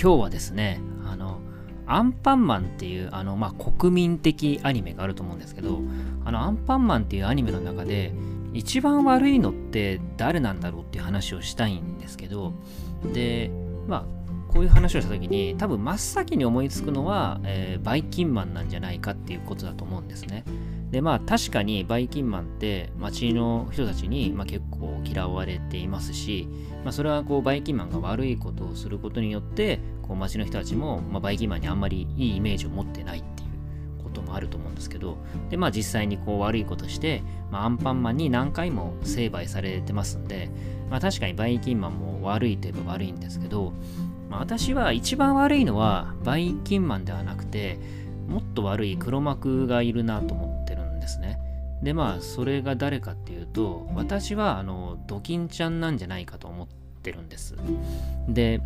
今日はですねあのアンパンマンっていうあの、まあ、国民的アニメがあると思うんですけどあのアンパンマンっていうアニメの中で一番悪いのって誰なんだろうっていう話をしたいんですけどでまあこういう話をした時に多分真っ先に思いつくのは、えー、バイキンマンなんじゃないかっていうことだと思うんですね。でまあ確かにバイキンマンって街の人たちに、まあ、結構嫌われていますし、まあ、それはこうバイキンマンが悪いことをすることによってこう街の人たちも、まあ、バイキンマンにあんまりいいイメージを持ってないっていうこともあると思うんですけどでまあ実際にこう悪いことして、まあ、アンパンマンに何回も成敗されてますんで、まあ、確かにバイキンマンも悪いといえば悪いんですけど、まあ、私は一番悪いのはバイキンマンではなくてもっと悪い黒幕がいるなと思ってるんですね。でまあそれが誰かっていうと私はあのドキンちゃんなんじゃないかと思ってるんです。で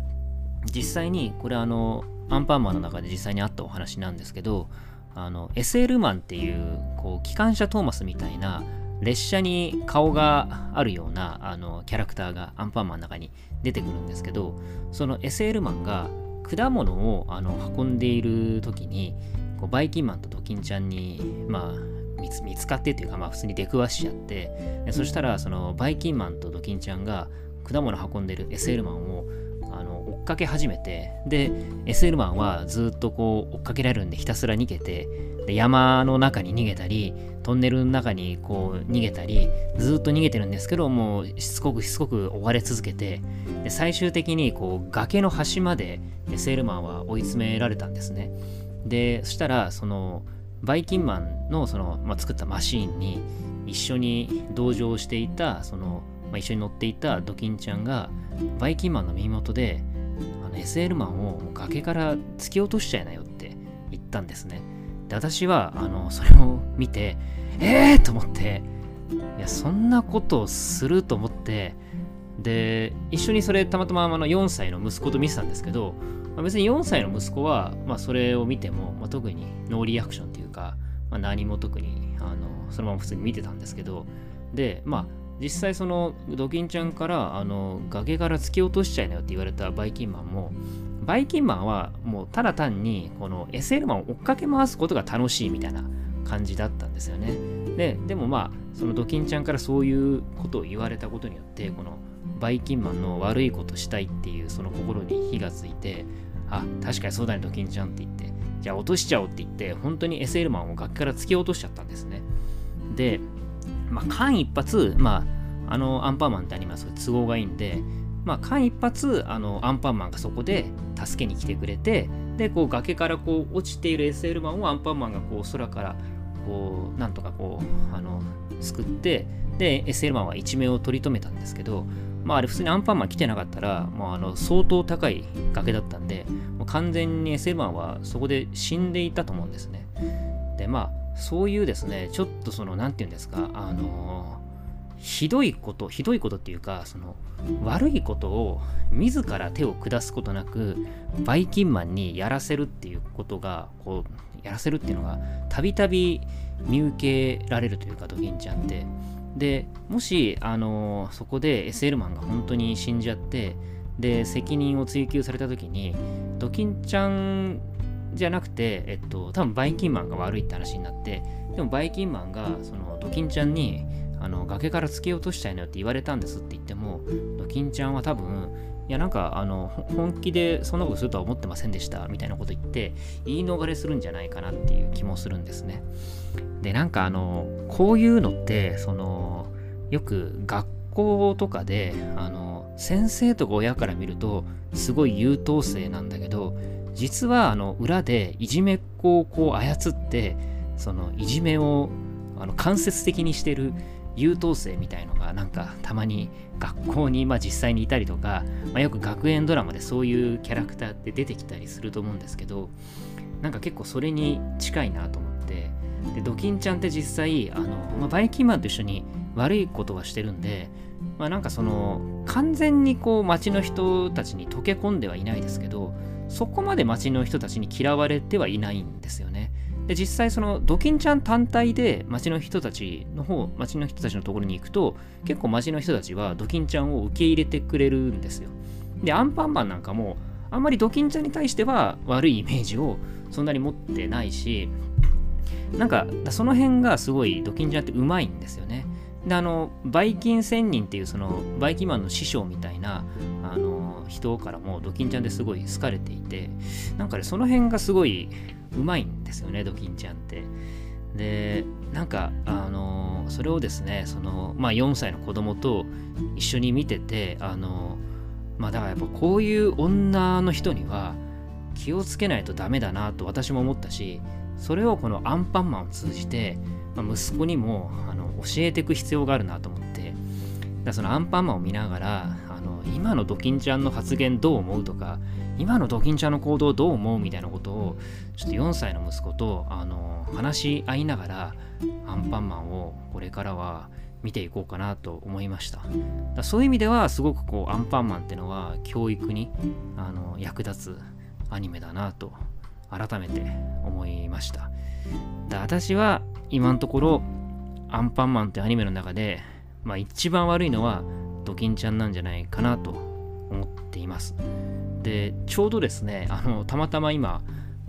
実際にこれあのアンパンマンの中で実際にあったお話なんですけどあの SL マンっていうこう機関車トーマスみたいな列車に顔があるようなあのキャラクターがアンパンマンの中に出てくるんですけどその SL マンが果物をあの運んでいる時にこうバイキンマンとドキンちゃんにまあ見つ見つかってっていうか、まあ、普通に出くわしちゃってでそしたらそのバイキンマンとドキンちゃんが果物運んでる SL マンをあの追っかけ始めてで SL マンはずっとこう追っかけられるんでひたすら逃げてで山の中に逃げたりトンネルの中にこう逃げたりずっと逃げてるんですけどもうしつこくしつこく追われ続けてで最終的にこう崖の端まで SL マンは追い詰められたんですね。でそしたらそのバイキンマンのその、まあ、作ったマシーンに一緒に同乗していたその、まあ、一緒に乗っていたドキンちゃんがバイキンマンの耳元であの SL マンを崖から突き落としちゃいなよって言ったんですね。で私はあのそれを見てえーと思っていやそんなことをすると思ってで一緒にそれたまたまあの4歳の息子と見てたんですけどまあ、別に4歳の息子は、まあ、それを見ても、まあ、特にノーリアクションというか、まあ、何も特にあのそのまま普通に見てたんですけどでまあ実際そのドキンちゃんからあの崖から突き落としちゃいなよって言われたバイキンマンもバイキンマンはもうただ単にこの SL マンを追っかけ回すことが楽しいみたいな感じだったんですよねででもまあそのドキンちゃんからそういうことを言われたことによってこのバイキンマンの悪いことしたいっていうその心に火がついてあ、確かにそうだね、ドキンちゃんって言って、じゃあ落としちゃおうって言って、本当に SL マンを崖から突き落としちゃったんですね。で、まあ、間一髪、まあ、あのアンパンマンってアニメは都合がいいんで、まあ、間一髪、あのアンパンマンがそこで助けに来てくれて、で、こう崖からこう落ちている SL マンをアンパンマンがこう空からこうなんとかこうあの救ってで SL マンは一命を取り留めたんですけどまああれ普通にアンパンマン来てなかったら、もうあの相当高い崖だったんで、もう完全に SL マンはそこで死んでいたと思うんですね。で、まあそういうですね、ちょっとその、なんて言うんですか、あのひどいこと、ひどいことっていうか、その悪いことを自ら手を下すことなく、バイキンマンにやらせるっていうことが、こう、やらせるっていうのが、たびたび見受けられるというか、ドキンちゃんって。でもし、あのそこで SL マンが本当に死んじゃってで責任を追及された時にドキンちゃんじゃなくて、えっと、多分バイキンマンが悪いって話になってでもバイキンマンがそのドキンちゃんにあの崖から突き落としたいのよって言われたんですって言ってもドキンちゃんは多分いやなんかあの本気でそんなことするとは思ってませんでしたみたいなこと言って言い逃れするんじゃないかなっていう気もするんですね。でなんかあのこういうのってそのよく学校とかであの先生とか親から見るとすごい優等生なんだけど実はあの裏でいじめっ子をこう操ってそのいじめをあの間接的にしてる優等生みたいのがなんかたまに学校にまあ実際にいたりとか、まあ、よく学園ドラマでそういうキャラクターって出てきたりすると思うんですけどなんか結構それに近いなと思ってでドキンちゃんって実際あの、まあ、バイキンマンと一緒に悪いことはしてるんでまあなんかその完全にこう街の人たちに溶け込んではいないですけどそこまで街の人たちに嫌われてはいないんですよね。で実際そのドキンちゃん単体で町の人たちの方町の人たちのところに行くと結構町の人たちはドキンちゃんを受け入れてくれるんですよ。でアンパンマンなんかもあんまりドキンちゃんに対しては悪いイメージをそんなに持ってないしなんかその辺がすごいドキンちゃんってうまいんですよね。であのバイキン仙人っていうそのバイキンマンの師匠みたいなあの人からもドキンちゃんですごい好かれていてなんかねその辺がすごいうまいんですよねドキンちゃんって。でなんかあのそれをですねその、まあ、4歳の子供と一緒に見ててあのまあだからやっぱこういう女の人には気をつけないとダメだなと私も思ったしそれをこのアンパンマンを通じて、まあ、息子にもあの教えていく必要があるなと思ってだそのアンパンマンを見ながらあの今のドキンちゃんの発言どう思うとか今のドキンちゃんの行動どう思うみたいなことをちょっと4歳の息子とあの話し合いながらアンパンマンをこれからは見ていこうかなと思いました。だそういう意味ではすごくこうアンパンマンってのは教育にあの役立つアニメだなと改めて思いました。だ私は今のところアンパンマンってアニメの中で、まあ、一番悪いのはドキンちゃんなんじゃないかなと思っています。でちょうどですねあのたまたま今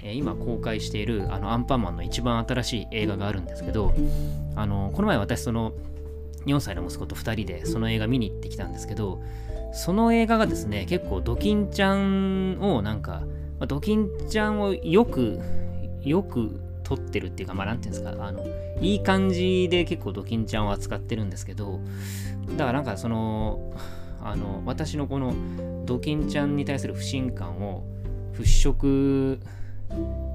今公開しているあのアンパンマンの一番新しい映画があるんですけどあのこの前私その4歳の息子と2人でその映画見に行ってきたんですけどその映画がですね結構ドキンちゃんをなんかまあ、ドキンちゃんをよく、よく撮ってるっていうか、まあ、なんていうんですか、あの、いい感じで結構ドキンちゃんを扱ってるんですけど、だからなんかその、あの、私のこのドキンちゃんに対する不信感を払拭、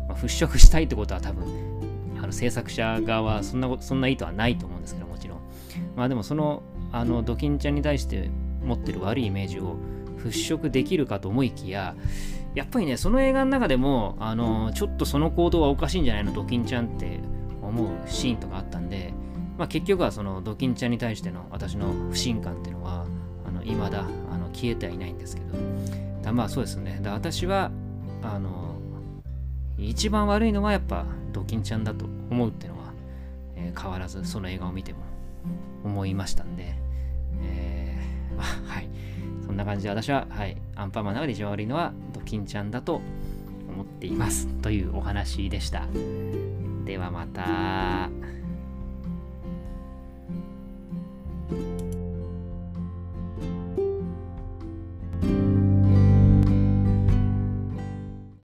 まあ、払拭したいってことは多分、あの制作者側はそんなそんな意図はないと思うんですけど、もちろん。まあでもその、あの、ドキンちゃんに対して持ってる悪いイメージを払拭できるかと思いきや、やっぱりね、その映画の中でも、あの、ちょっとその行動はおかしいんじゃないの、ドキンちゃんって思うシーンとかあったんで、まあ、結局はそのドキンちゃんに対しての私の不信感っていうのは、の、未だあの消えてはいないんですけど、だまあそうですね。だ私は、あの、一番悪いのはやっぱドキンちゃんだと思うっていうのは、えー、変わらずその映画を見ても思いましたんで、えー、まあ、はい。そんな感じで私は、はい、アンパンマンの中で一番悪いのはドキンちゃんだと思っています。というお話でした。ではまた。